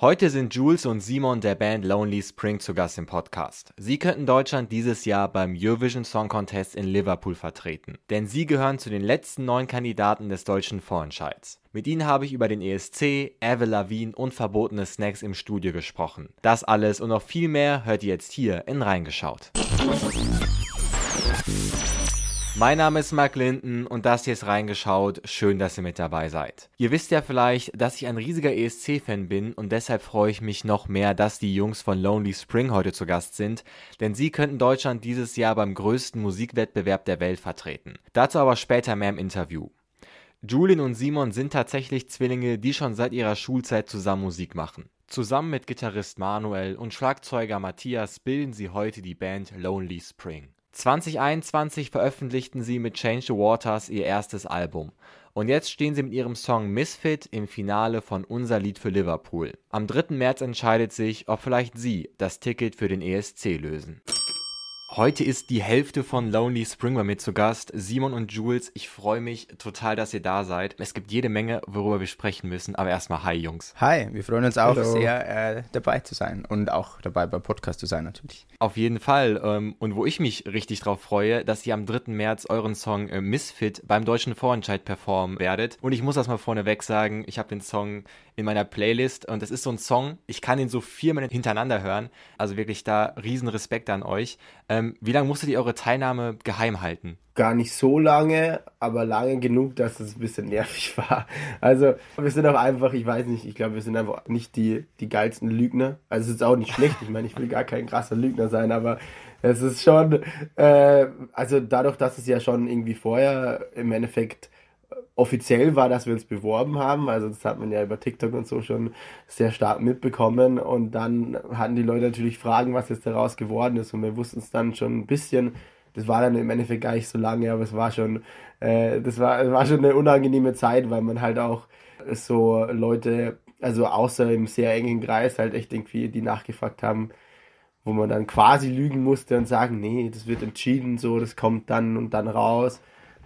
Heute sind Jules und Simon der Band Lonely Spring zu Gast im Podcast. Sie könnten Deutschland dieses Jahr beim Eurovision Song Contest in Liverpool vertreten, denn sie gehören zu den letzten neun Kandidaten des deutschen Vorentscheids. Mit ihnen habe ich über den ESC, Avril Lavigne und verbotene Snacks im Studio gesprochen. Das alles und noch viel mehr hört ihr jetzt hier in Reingeschaut. Mein Name ist Mark Linden und das hier ist reingeschaut. Schön, dass ihr mit dabei seid. Ihr wisst ja vielleicht, dass ich ein riesiger ESC-Fan bin und deshalb freue ich mich noch mehr, dass die Jungs von Lonely Spring heute zu Gast sind, denn sie könnten Deutschland dieses Jahr beim größten Musikwettbewerb der Welt vertreten. Dazu aber später mehr im Interview. Julien und Simon sind tatsächlich Zwillinge, die schon seit ihrer Schulzeit zusammen Musik machen. Zusammen mit Gitarrist Manuel und Schlagzeuger Matthias bilden sie heute die Band Lonely Spring. 2021 veröffentlichten sie mit Change the Waters ihr erstes Album. Und jetzt stehen sie mit ihrem Song Misfit im Finale von Unser Lied für Liverpool. Am 3. März entscheidet sich, ob vielleicht sie das Ticket für den ESC lösen. Heute ist die Hälfte von Lonely Spring bei mir zu Gast. Simon und Jules, ich freue mich total, dass ihr da seid. Es gibt jede Menge, worüber wir sprechen müssen. Aber erstmal hi, Jungs. Hi, wir freuen uns auch Hello. sehr, äh, dabei zu sein und auch dabei beim Podcast zu sein natürlich. Auf jeden Fall. Ähm, und wo ich mich richtig drauf freue, dass ihr am 3. März euren Song äh, Misfit beim Deutschen Vorentscheid performen werdet. Und ich muss das mal vorneweg sagen, ich habe den Song in meiner Playlist und es ist so ein Song, ich kann ihn so viermal hintereinander hören. Also wirklich da riesen Respekt an euch. Ähm, wie lange musstet ihr eure Teilnahme geheim halten? Gar nicht so lange, aber lange genug, dass es ein bisschen nervig war. Also wir sind auch einfach, ich weiß nicht, ich glaube, wir sind einfach nicht die, die geilsten Lügner. Also es ist auch nicht schlecht, ich meine, ich will gar kein krasser Lügner sein, aber es ist schon, äh, also dadurch, dass es ja schon irgendwie vorher im Endeffekt offiziell war, dass wir uns beworben haben. Also das hat man ja über TikTok und so schon sehr stark mitbekommen. Und dann hatten die Leute natürlich Fragen, was jetzt daraus geworden ist. Und wir wussten es dann schon ein bisschen. Das war dann im Endeffekt gar nicht so lange, aber es war schon, äh, das war, es war schon eine unangenehme Zeit, weil man halt auch so Leute, also außer im sehr engen Kreis halt echt irgendwie die nachgefragt haben, wo man dann quasi lügen musste und sagen, nee, das wird entschieden, so, das kommt dann und dann raus.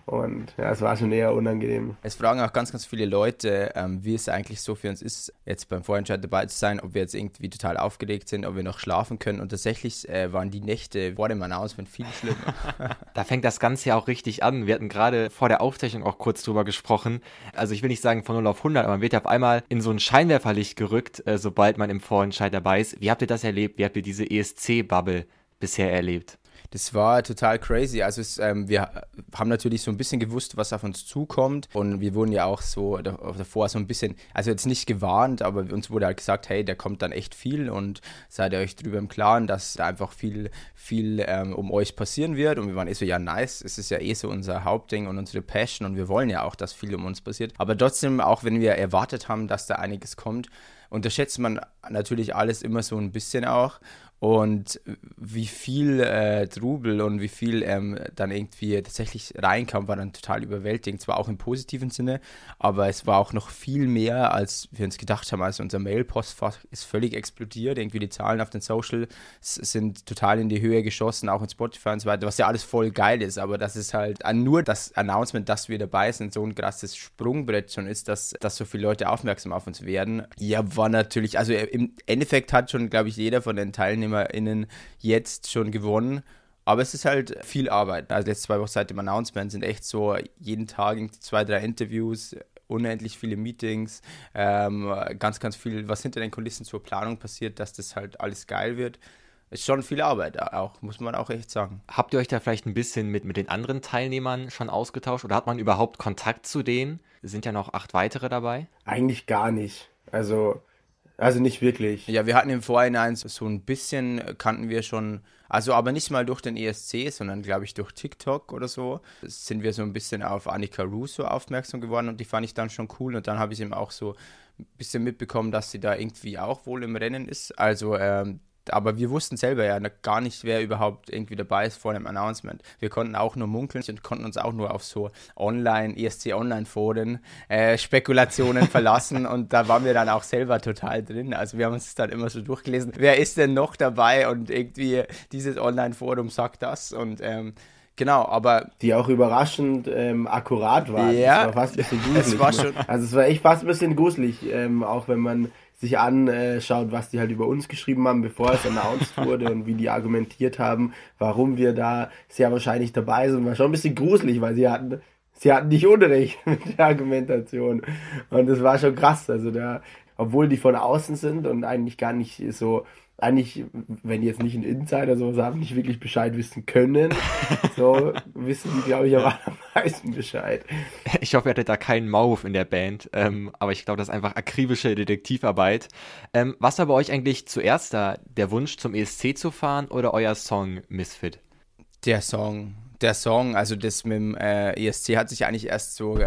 Und ja, es war schon eher unangenehm. Es fragen auch ganz, ganz viele Leute, ähm, wie es eigentlich so für uns ist, jetzt beim Vorentscheid dabei zu sein, ob wir jetzt irgendwie total aufgeregt sind, ob wir noch schlafen können. Und tatsächlich äh, waren die Nächte vor dem Announcement viel schlimmer. da fängt das Ganze ja auch richtig an. Wir hatten gerade vor der Aufzeichnung auch kurz drüber gesprochen. Also ich will nicht sagen von 0 auf 100, aber man wird ja auf einmal in so ein Scheinwerferlicht gerückt, äh, sobald man im Vorentscheid dabei ist. Wie habt ihr das erlebt? Wie habt ihr diese ESC-Bubble bisher erlebt? Das war total crazy. Also es, ähm, wir haben natürlich so ein bisschen gewusst, was auf uns zukommt und wir wurden ja auch so davor so ein bisschen, also jetzt nicht gewarnt, aber uns wurde halt gesagt, hey, da kommt dann echt viel und seid ihr euch drüber im Klaren, dass da einfach viel, viel ähm, um euch passieren wird und wir waren eh so, ja nice, es ist ja eh so unser Hauptding und unsere Passion und wir wollen ja auch, dass viel um uns passiert. Aber trotzdem, auch wenn wir erwartet haben, dass da einiges kommt, unterschätzt man natürlich alles immer so ein bisschen auch und wie viel äh, Trubel und wie viel ähm, dann irgendwie tatsächlich reinkam, war dann total überwältigend. Zwar auch im positiven Sinne, aber es war auch noch viel mehr, als wir uns gedacht haben. Also unser Mail-Postfach ist völlig explodiert. Irgendwie die Zahlen auf den Socials sind total in die Höhe geschossen, auch in Spotify und so weiter, was ja alles voll geil ist. Aber das ist halt nur das Announcement, dass wir dabei sind, so ein krasses Sprungbrett schon ist, dass, dass so viele Leute aufmerksam auf uns werden. Ja, war natürlich, also im Endeffekt hat schon, glaube ich, jeder von den Teilnehmern TeilnehmerInnen jetzt schon gewonnen. Aber es ist halt viel Arbeit. Also jetzt zwei Wochen seit dem Announcement sind echt so jeden Tag zwei, drei Interviews, unendlich viele Meetings, ähm, ganz, ganz viel, was hinter den Kulissen zur Planung passiert, dass das halt alles geil wird. Ist schon viel Arbeit auch, muss man auch echt sagen. Habt ihr euch da vielleicht ein bisschen mit, mit den anderen Teilnehmern schon ausgetauscht oder hat man überhaupt Kontakt zu denen? Es sind ja noch acht weitere dabei. Eigentlich gar nicht. Also also nicht wirklich. Ja, wir hatten im Vorhinein so ein bisschen, kannten wir schon, also aber nicht mal durch den ESC, sondern glaube ich durch TikTok oder so, sind wir so ein bisschen auf Annika Russo aufmerksam geworden und die fand ich dann schon cool und dann habe ich eben auch so ein bisschen mitbekommen, dass sie da irgendwie auch wohl im Rennen ist. Also ähm, aber wir wussten selber ja gar nicht, wer überhaupt irgendwie dabei ist vor dem Announcement. Wir konnten auch nur munkeln und konnten uns auch nur auf so Online, ESC Online-Foren, äh, Spekulationen verlassen und da waren wir dann auch selber total drin. Also wir haben uns dann immer so durchgelesen, wer ist denn noch dabei und irgendwie dieses Online-Forum sagt das und ähm, Genau, aber. Die auch überraschend ähm, akkurat war. Ja. Das war fast ein bisschen gruselig. war schon also es war echt fast ein bisschen gruselig, ähm, auch wenn man sich anschaut, was die halt über uns geschrieben haben, bevor es announced wurde und wie die argumentiert haben, warum wir da sehr wahrscheinlich dabei sind, war schon ein bisschen gruselig, weil sie hatten, sie hatten nicht Unrecht mit der Argumentation. Und das war schon krass. Also da, obwohl die von außen sind und eigentlich gar nicht so eigentlich, wenn die jetzt nicht ein Insider sowas haben, nicht wirklich Bescheid wissen können, so wissen die, glaube ich, am meisten Bescheid. Ich hoffe, ihr hattet da keinen Maulwurf in der Band, ähm, aber ich glaube, das ist einfach akribische Detektivarbeit. Ähm, was war bei euch eigentlich zuerst da? Der Wunsch, zum ESC zu fahren oder euer Song Misfit? Der Song der Song, also das mit dem äh, ESC hat sich eigentlich erst so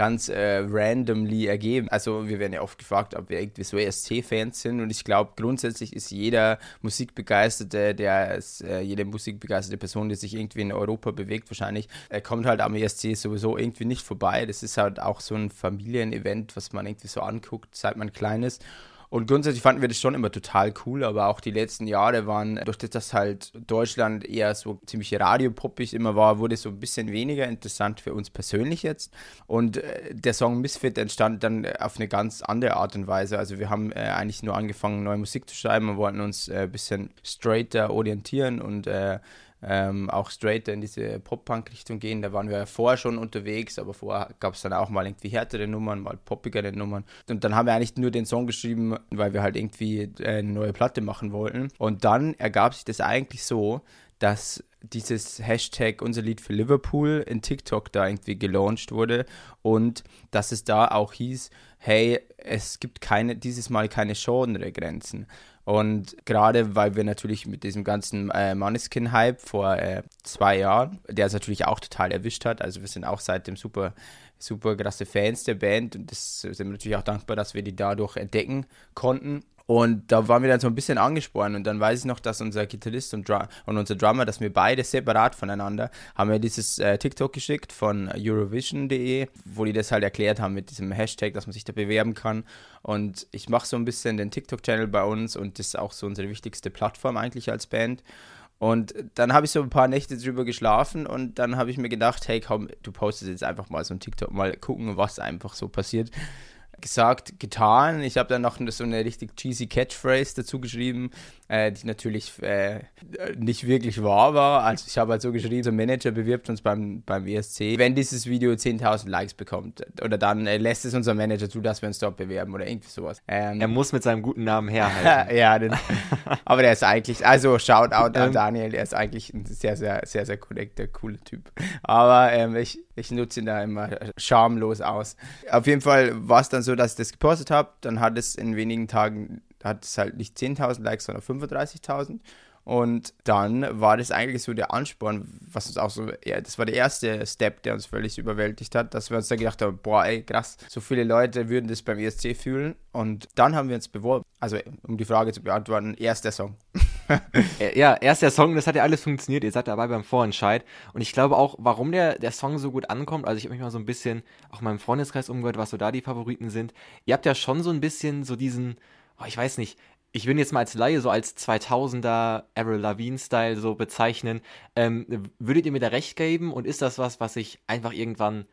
ganz äh, randomly ergeben. Also wir werden ja oft gefragt, ob wir irgendwie so ESC-Fans sind und ich glaube grundsätzlich ist jeder Musikbegeisterte, der ist, äh, jede musikbegeisterte Person, die sich irgendwie in Europa bewegt, wahrscheinlich, äh, kommt halt am ESC sowieso irgendwie nicht vorbei. Das ist halt auch so ein Familienevent, was man irgendwie so anguckt, seit man klein ist. Und grundsätzlich fanden wir das schon immer total cool, aber auch die letzten Jahre waren, durch das, dass halt Deutschland eher so ziemlich radiopoppig immer war, wurde es so ein bisschen weniger interessant für uns persönlich jetzt. Und äh, der Song Misfit entstand dann auf eine ganz andere Art und Weise. Also wir haben äh, eigentlich nur angefangen, neue Musik zu schreiben und wollten uns äh, ein bisschen straighter orientieren und äh, ähm, auch straighter in diese Pop-Punk-Richtung gehen. Da waren wir ja vorher schon unterwegs, aber vorher gab es dann auch mal irgendwie härtere Nummern, mal poppigere Nummern. Und dann haben wir eigentlich nur den Song geschrieben, weil wir halt irgendwie äh, eine neue Platte machen wollten. Und dann ergab sich das eigentlich so, dass dieses Hashtag unser Lied für Liverpool in TikTok da irgendwie gelauncht wurde und dass es da auch hieß, hey, es gibt keine, dieses Mal keine Genre-Grenzen. Und gerade weil wir natürlich mit diesem ganzen äh, Maneskin-Hype vor äh, zwei Jahren, der es natürlich auch total erwischt hat, also wir sind auch seitdem super, super krasse Fans der Band und das sind wir natürlich auch dankbar, dass wir die dadurch entdecken konnten. Und da waren wir dann so ein bisschen angespornt und dann weiß ich noch, dass unser Gitarrist und, Drum und unser Drummer, dass wir beide separat voneinander, haben wir dieses äh, TikTok geschickt von Eurovision.de, wo die das halt erklärt haben mit diesem Hashtag, dass man sich da bewerben kann. Und ich mache so ein bisschen den TikTok-Channel bei uns und das ist auch so unsere wichtigste Plattform eigentlich als Band. Und dann habe ich so ein paar Nächte drüber geschlafen und dann habe ich mir gedacht, hey komm, du postest jetzt einfach mal so ein TikTok, mal gucken, was einfach so passiert gesagt, getan. Ich habe dann noch so eine richtig cheesy Catchphrase dazu geschrieben, äh, die natürlich äh, nicht wirklich wahr war. Also ich habe halt so geschrieben, so Manager bewirbt uns beim, beim ESC, wenn dieses Video 10.000 Likes bekommt. Oder dann äh, lässt es unser Manager zu, dass wir uns dort bewerben oder irgendwie sowas. Ähm, er muss mit seinem guten Namen herhalten. ja, den, aber der ist eigentlich, also Shoutout an ähm. Daniel, der ist eigentlich ein sehr, sehr, sehr, sehr korrekter, cooler Typ. Aber ähm, ich, ich nutze ihn da immer schamlos aus. Auf jeden Fall war es dann so, dass ich das gepostet habe. Dann hat es in wenigen Tagen hat es halt nicht 10.000 Likes, sondern 35.000. Und dann war das eigentlich so der Ansporn, was uns auch so, ja, das war der erste Step, der uns völlig überwältigt hat, dass wir uns da gedacht haben, boah, ey, krass, so viele Leute würden das beim ESC fühlen. Und dann haben wir uns beworben. Also, um die Frage zu beantworten, erst der Song. ja, erst der Song, das hat ja alles funktioniert. Ihr seid dabei beim Vorentscheid. Und ich glaube auch, warum der, der Song so gut ankommt, also ich habe mich mal so ein bisschen auch in meinem Freundeskreis umgehört, was so da die Favoriten sind. Ihr habt ja schon so ein bisschen so diesen, oh, ich weiß nicht, ich will ihn jetzt mal als Laie so als 2000er Avril Lavigne-Style so bezeichnen. Ähm, würdet ihr mir da recht geben und ist das was, was sich einfach irgendwann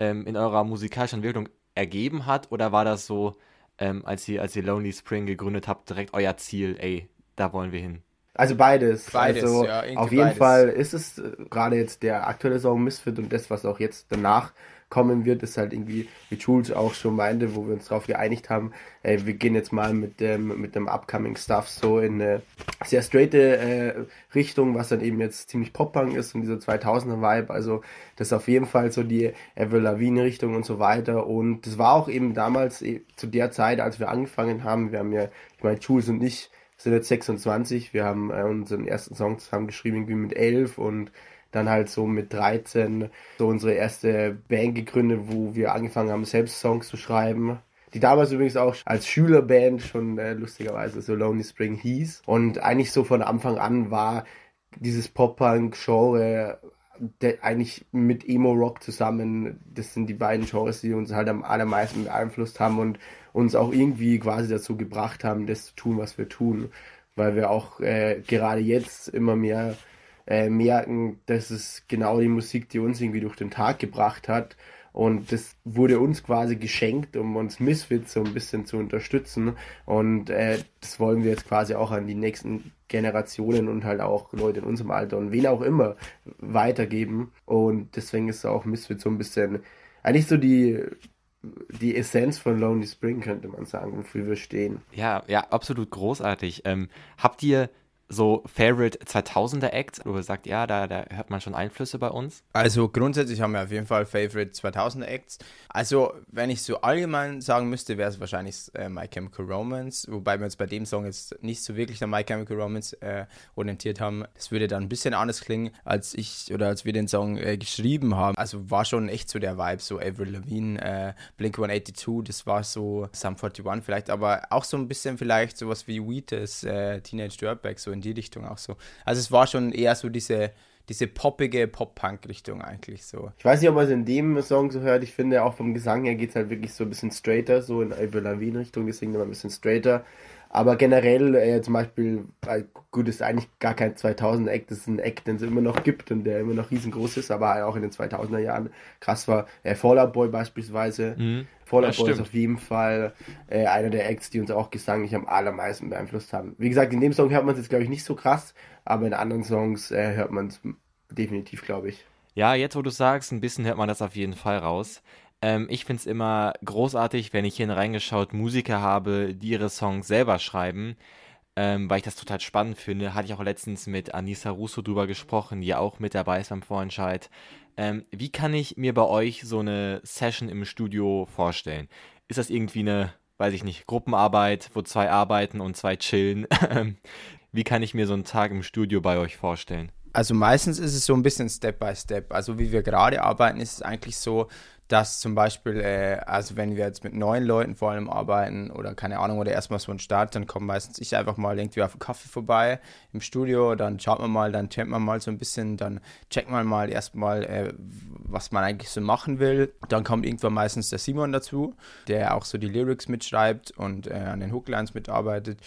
ähm, in eurer musikalischen Entwicklung ergeben hat oder war das so, ähm, als, ihr, als ihr Lonely Spring gegründet habt, direkt euer Ziel, ey, da wollen wir hin? Also beides. beides also ja, auf jeden beides. Fall ist es äh, gerade jetzt der aktuelle Song Misfit und das, was auch jetzt danach kommen wird, ist halt irgendwie, wie Jules auch schon meinte, wo wir uns darauf geeinigt haben, ey, wir gehen jetzt mal mit dem, mit dem Upcoming Stuff so in eine sehr straighte äh, Richtung, was dann eben jetzt ziemlich Pop-Punk ist und dieser 2000er Vibe, also das ist auf jeden Fall so die Avril Lavigne Richtung und so weiter. Und das war auch eben damals eh, zu der Zeit, als wir angefangen haben, wir haben ja, ich meine, Jules und ich sind jetzt 26, wir haben äh, unseren ersten Song zusammen geschrieben, irgendwie mit 11 und dann halt so mit 13 so unsere erste Band gegründet, wo wir angefangen haben, selbst Songs zu schreiben. Die damals übrigens auch als Schülerband schon äh, lustigerweise so Lonely Spring hieß. Und eigentlich so von Anfang an war dieses Pop-Punk-Genre eigentlich mit Emo-Rock zusammen, das sind die beiden Genres, die uns halt am allermeisten beeinflusst haben und uns auch irgendwie quasi dazu gebracht haben, das zu tun, was wir tun. Weil wir auch äh, gerade jetzt immer mehr äh, merken, dass es genau die Musik, die uns irgendwie durch den Tag gebracht hat Und das wurde uns quasi geschenkt, um uns Misfits so ein bisschen zu unterstützen. Und äh, das wollen wir jetzt quasi auch an die nächsten Generationen und halt auch Leute in unserem Alter und wen auch immer weitergeben. Und deswegen ist auch Misfits so ein bisschen eigentlich so die die Essenz von Lonely Spring, könnte man sagen, wofür wir stehen. Ja, ja, absolut großartig. Ähm, habt ihr so Favorite 2000er Acts, wo ihr sagt, ja, da, da hört man schon Einflüsse bei uns? Also grundsätzlich haben wir auf jeden Fall Favorite 2000er Acts. Also wenn ich so allgemein sagen müsste, wäre es wahrscheinlich äh, My Chemical Romance, wobei wir uns bei dem Song jetzt nicht so wirklich an My Chemical Romance äh, orientiert haben. Das würde dann ein bisschen anders klingen, als ich oder als wir den Song äh, geschrieben haben. Also war schon echt so der Vibe, so Avril Lavigne, äh, Blink 182, das war so Sum 41 vielleicht, aber auch so ein bisschen vielleicht sowas wie Wheatus, äh, Teenage Dirtbag, so in die Richtung auch so. Also es war schon eher so diese, diese poppige Pop-Punk-Richtung eigentlich so. Ich weiß nicht, ob man es in dem Song so hört. Ich finde auch vom Gesang her geht es halt wirklich so ein bisschen straighter, so in Avril Lavigne-Richtung. Singt immer ein bisschen straighter. Aber generell, äh, zum Beispiel, äh, gut, ist eigentlich gar kein 2000er-Act, das ist ein Act, den es immer noch gibt und der immer noch riesengroß ist, aber auch in den 2000er Jahren krass war. Äh, Fallout Boy beispielsweise. Mhm. Fallout Boy ist auf jeden Fall äh, einer der Acts, die uns auch gesanglich am allermeisten beeinflusst haben. Wie gesagt, in dem Song hört man es jetzt, glaube ich, nicht so krass, aber in anderen Songs äh, hört man es definitiv, glaube ich. Ja, jetzt wo du sagst, ein bisschen hört man das auf jeden Fall raus. Ähm, ich finde es immer großartig, wenn ich hier reingeschaut Musiker habe, die ihre Songs selber schreiben, ähm, weil ich das total spannend finde. Hatte ich auch letztens mit Anissa Russo drüber gesprochen, die auch mit dabei ist beim Vorentscheid. Ähm, wie kann ich mir bei euch so eine Session im Studio vorstellen? Ist das irgendwie eine, weiß ich nicht, Gruppenarbeit, wo zwei arbeiten und zwei chillen? wie kann ich mir so einen Tag im Studio bei euch vorstellen? Also meistens ist es so ein bisschen Step by Step. Also wie wir gerade arbeiten, ist es eigentlich so, dass zum Beispiel, äh, also wenn wir jetzt mit neuen Leuten vor allem arbeiten oder keine Ahnung, oder erstmal so ein Start, dann kommt meistens ich einfach mal irgendwie auf einen Kaffee vorbei im Studio, dann schaut man mal, dann checkt man mal so ein bisschen, dann checkt man mal erstmal, äh, was man eigentlich so machen will. Dann kommt irgendwann meistens der Simon dazu, der auch so die Lyrics mitschreibt und äh, an den Hooklines mitarbeitet.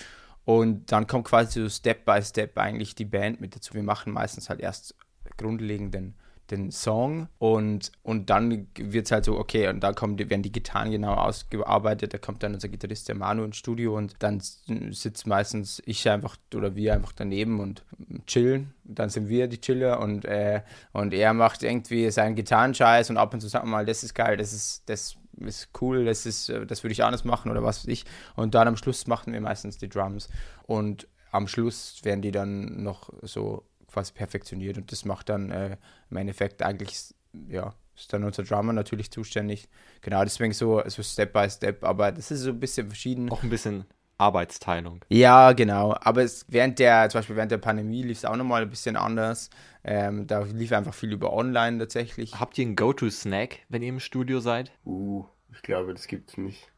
Und dann kommt quasi so Step by Step eigentlich die Band mit dazu. Wir machen meistens halt erst grundlegenden den Song und, und dann wird es halt so, okay, und da kommen, werden die Gitarren genau ausgearbeitet, da kommt dann unser Gitarrist, der Manu, ins Studio und dann sitzt meistens ich einfach oder wir einfach daneben und chillen. Dann sind wir die Chiller und, äh, und er macht irgendwie seinen Gitarrenscheiß und ab und zu sagt man mal, das ist geil, das ist, das ist cool, das ist, das würde ich anders machen oder was weiß ich. Und dann am Schluss machen wir meistens die Drums und am Schluss werden die dann noch so quasi perfektioniert und das macht dann äh, im Endeffekt eigentlich, ja, ist dann unser Drummer natürlich zuständig. Genau, deswegen so, so Step by Step, aber das ist so ein bisschen verschieden. Auch ein bisschen Arbeitsteilung. Ja, genau. Aber es, während der, zum Beispiel während der Pandemie lief es auch nochmal ein bisschen anders. Ähm, da lief einfach viel über online tatsächlich. Habt ihr einen Go-To-Snack, wenn ihr im Studio seid? Uh, ich glaube, das gibt es nicht.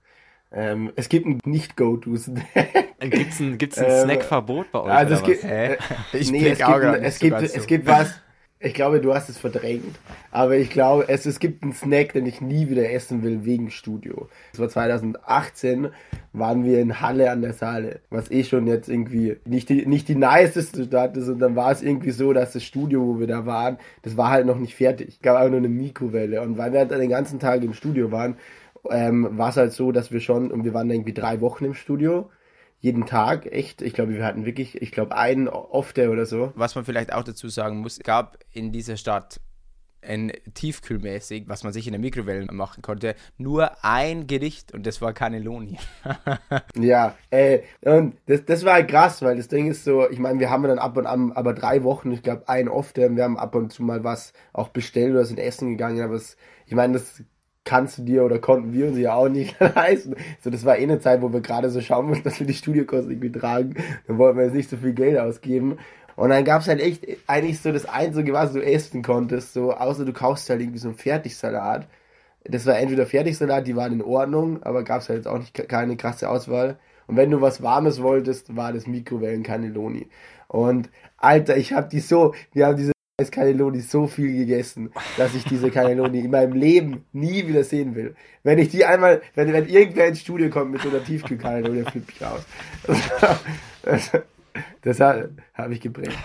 Ähm, es gibt ein Nicht-Go-To-Snack. Gibt es ein, gibt's ein ähm, Snackverbot bei euch? Also es gibt, äh, ich nee, es gibt, ein, es, gibt, es gibt was, ich glaube, du hast es verdrängt, aber ich glaube, es, es gibt einen Snack, den ich nie wieder essen will wegen Studio. Das war 2018, waren wir in Halle an der Saale, was eh schon jetzt irgendwie nicht die, nicht die niceste Stadt ist und dann war es irgendwie so, dass das Studio, wo wir da waren, das war halt noch nicht fertig. Es gab einfach nur eine Mikrowelle und weil wir halt den ganzen Tag im Studio waren, ähm, war es halt so, dass wir schon, und wir waren irgendwie drei Wochen im Studio, jeden Tag, echt. Ich glaube, wir hatten wirklich, ich glaube, einen oft oder so. Was man vielleicht auch dazu sagen muss, gab in dieser Stadt ein tiefkühlmäßig, was man sich in der Mikrowelle machen konnte, nur ein Gericht und das war Cannelloni. ja, äh, und das, das war halt krass, weil das Ding ist so, ich meine, wir haben dann ab und an, aber drei Wochen, ich glaube, ein oft, wir haben ab und zu mal was auch bestellt oder sind essen gegangen, aber es, ich meine, das kannst du dir oder konnten wir uns ja auch nicht leisten. So, das war eh eine Zeit, wo wir gerade so schauen mussten, dass wir die Studiokosten irgendwie tragen. Dann wollten wir jetzt nicht so viel Geld ausgeben. Und dann gab es halt echt eigentlich so das Einzige, was du essen konntest, so außer du kaufst halt irgendwie so einen Fertigsalat. Das war entweder Fertigsalat, die waren in Ordnung, aber gab es halt jetzt auch nicht keine krasse Auswahl. Und wenn du was Warmes wolltest, war das Mikrowellen Cannelloni. Und Alter, ich hab die so, wir haben diese Cannelloni so viel gegessen, dass ich diese Cannelloni in meinem Leben nie wieder sehen will. Wenn ich die einmal, wenn, wenn irgendwer ins Studio kommt mit so einer Tiefkühl-Cannelloni, dann flippe ich raus. Das habe ich geprägt.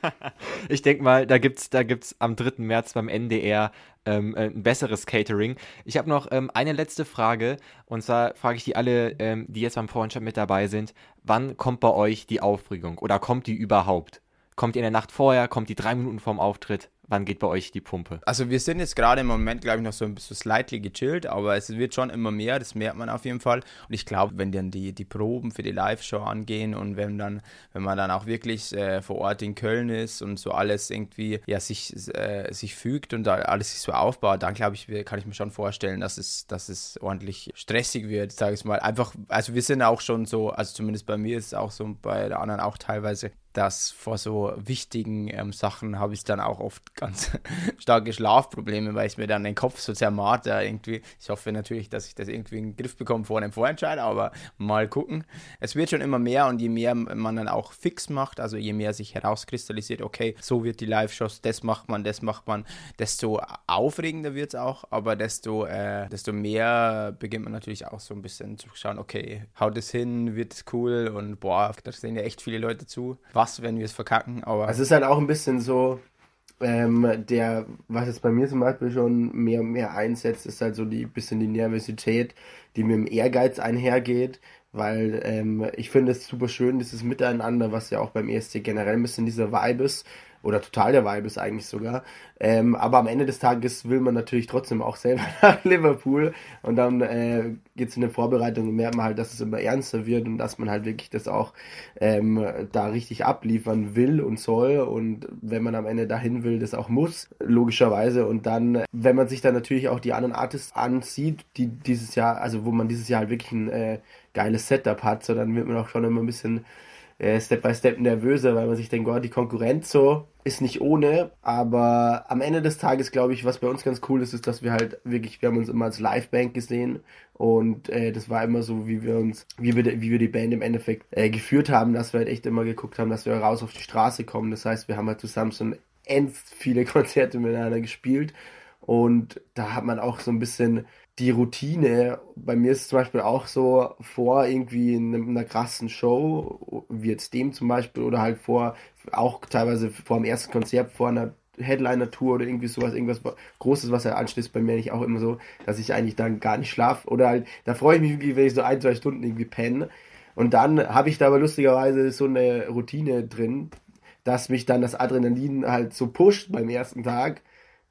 ich denke mal, da gibt's, da gibt's am 3. März beim NDR ähm, äh, ein besseres Catering. Ich habe noch ähm, eine letzte Frage und zwar frage ich die alle, ähm, die jetzt beim Vorentscheid mit dabei sind. Wann kommt bei euch die Aufregung oder kommt die überhaupt? Kommt die in der Nacht vorher? Kommt die drei Minuten vorm Auftritt? Wann geht bei euch die Pumpe? Also wir sind jetzt gerade im Moment, glaube ich, noch so ein bisschen slightly gechillt, aber es wird schon immer mehr, das merkt man auf jeden Fall. Und ich glaube, wenn dann die, die Proben für die Live-Show angehen und wenn dann, wenn man dann auch wirklich äh, vor Ort in Köln ist und so alles irgendwie ja sich, äh, sich fügt und da alles sich so aufbaut, dann glaube ich, kann ich mir schon vorstellen, dass es, dass es ordentlich stressig wird, sage ich mal. Einfach, also wir sind auch schon so, also zumindest bei mir ist es auch so, bei der anderen auch teilweise, dass vor so wichtigen ähm, Sachen habe ich dann auch oft ganz starke Schlafprobleme, weil ich mir dann den Kopf so zermarter irgendwie. Ich hoffe natürlich, dass ich das irgendwie in den Griff bekomme vor einem Vorentscheid, aber mal gucken. Es wird schon immer mehr und je mehr man dann auch fix macht, also je mehr sich herauskristallisiert, okay, so wird die Live-Shows, das macht man, das macht man, desto aufregender wird es auch, aber desto, äh, desto mehr beginnt man natürlich auch so ein bisschen zu schauen, okay, haut es hin, wird es cool und boah, da sehen ja echt viele Leute zu. Was wenn wir es verkacken, aber. Es ist halt auch ein bisschen so, ähm, der, was jetzt bei mir zum Beispiel schon mehr und mehr einsetzt, ist halt so die bisschen die Nervosität, die mit dem Ehrgeiz einhergeht, weil ähm, ich finde es super schön, dieses Miteinander, was ja auch beim ESC generell ein bisschen dieser Vibe ist, oder total der Vibe ist eigentlich sogar. Ähm, aber am Ende des Tages will man natürlich trotzdem auch selber nach Liverpool. Und dann äh, geht es in der Vorbereitung und merkt man halt, dass es immer ernster wird und dass man halt wirklich das auch ähm, da richtig abliefern will und soll. Und wenn man am Ende dahin will, das auch muss, logischerweise. Und dann, wenn man sich dann natürlich auch die anderen Artists ansieht, die dieses Jahr, also wo man dieses Jahr halt wirklich ein äh, geiles Setup hat, so dann wird man auch schon immer ein bisschen Step by Step nervöser, weil man sich denkt, oh, die Konkurrenz so ist nicht ohne, aber am Ende des Tages glaube ich, was bei uns ganz cool ist, ist, dass wir halt wirklich, wir haben uns immer als Liveband gesehen. Und äh, das war immer so, wie wir uns, wie wir, wie wir die Band im Endeffekt äh, geführt haben, dass wir halt echt immer geguckt haben, dass wir raus auf die Straße kommen. Das heißt, wir haben halt zusammen so end viele Konzerte miteinander gespielt. Und da hat man auch so ein bisschen die Routine, bei mir ist es zum Beispiel auch so, vor irgendwie in einer krassen Show, wie jetzt dem zum Beispiel, oder halt vor, auch teilweise vor dem ersten Konzert, vor einer Headliner-Tour oder irgendwie sowas, irgendwas Großes, was er anschließt, bei mir nicht auch immer so, dass ich eigentlich dann gar nicht schlafe. Oder halt, da freue ich mich wirklich, wenn ich so ein, zwei Stunden irgendwie penne. Und dann habe ich da aber lustigerweise so eine Routine drin, dass mich dann das Adrenalin halt so pusht beim ersten Tag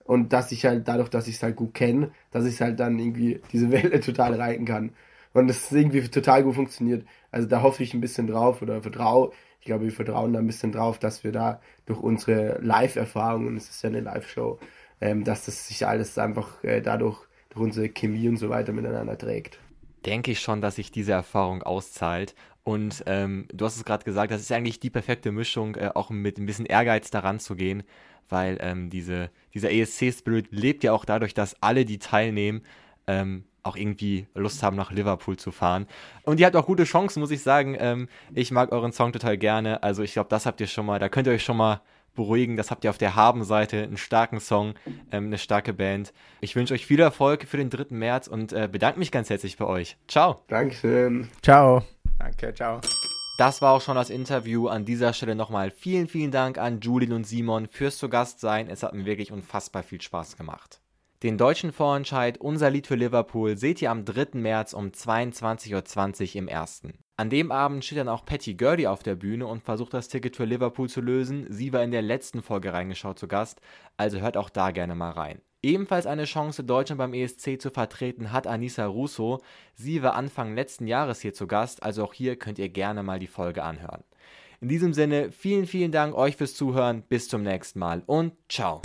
und dass ich halt dadurch, dass ich es halt gut kenne, dass ich halt dann irgendwie diese Welle total reiten kann. Und das ist irgendwie total gut funktioniert. Also da hoffe ich ein bisschen drauf oder vertraue. Ich glaube, wir vertrauen da ein bisschen drauf, dass wir da durch unsere Live-Erfahrungen, es ist ja eine Live-Show, ähm, dass das sich alles einfach äh, dadurch, durch unsere Chemie und so weiter miteinander trägt. Denke ich schon, dass sich diese Erfahrung auszahlt. Und ähm, du hast es gerade gesagt, das ist eigentlich die perfekte Mischung, äh, auch mit ein bisschen Ehrgeiz daran zu gehen weil ähm, diese, dieser ESC-Spirit lebt ja auch dadurch, dass alle, die teilnehmen, ähm, auch irgendwie Lust haben, nach Liverpool zu fahren. Und ihr habt auch gute Chancen, muss ich sagen. Ähm, ich mag euren Song total gerne. Also ich glaube, das habt ihr schon mal, da könnt ihr euch schon mal beruhigen. Das habt ihr auf der Habenseite, einen starken Song, ähm, eine starke Band. Ich wünsche euch viel Erfolg für den 3. März und äh, bedanke mich ganz herzlich bei euch. Ciao. Dankeschön. Ciao. Danke, ciao. Das war auch schon das Interview. An dieser Stelle nochmal vielen, vielen Dank an Julien und Simon fürs zu Gast sein. Es hat mir wirklich unfassbar viel Spaß gemacht. Den deutschen Vorentscheid Unser Lied für Liverpool seht ihr am 3. März um 22.20 Uhr im ersten. An dem Abend steht dann auch Patty Gurdy auf der Bühne und versucht das Ticket für Liverpool zu lösen. Sie war in der letzten Folge reingeschaut zu Gast, also hört auch da gerne mal rein. Ebenfalls eine Chance, Deutschland beim ESC zu vertreten, hat Anissa Russo. Sie war Anfang letzten Jahres hier zu Gast, also auch hier könnt ihr gerne mal die Folge anhören. In diesem Sinne, vielen, vielen Dank euch fürs Zuhören, bis zum nächsten Mal und ciao.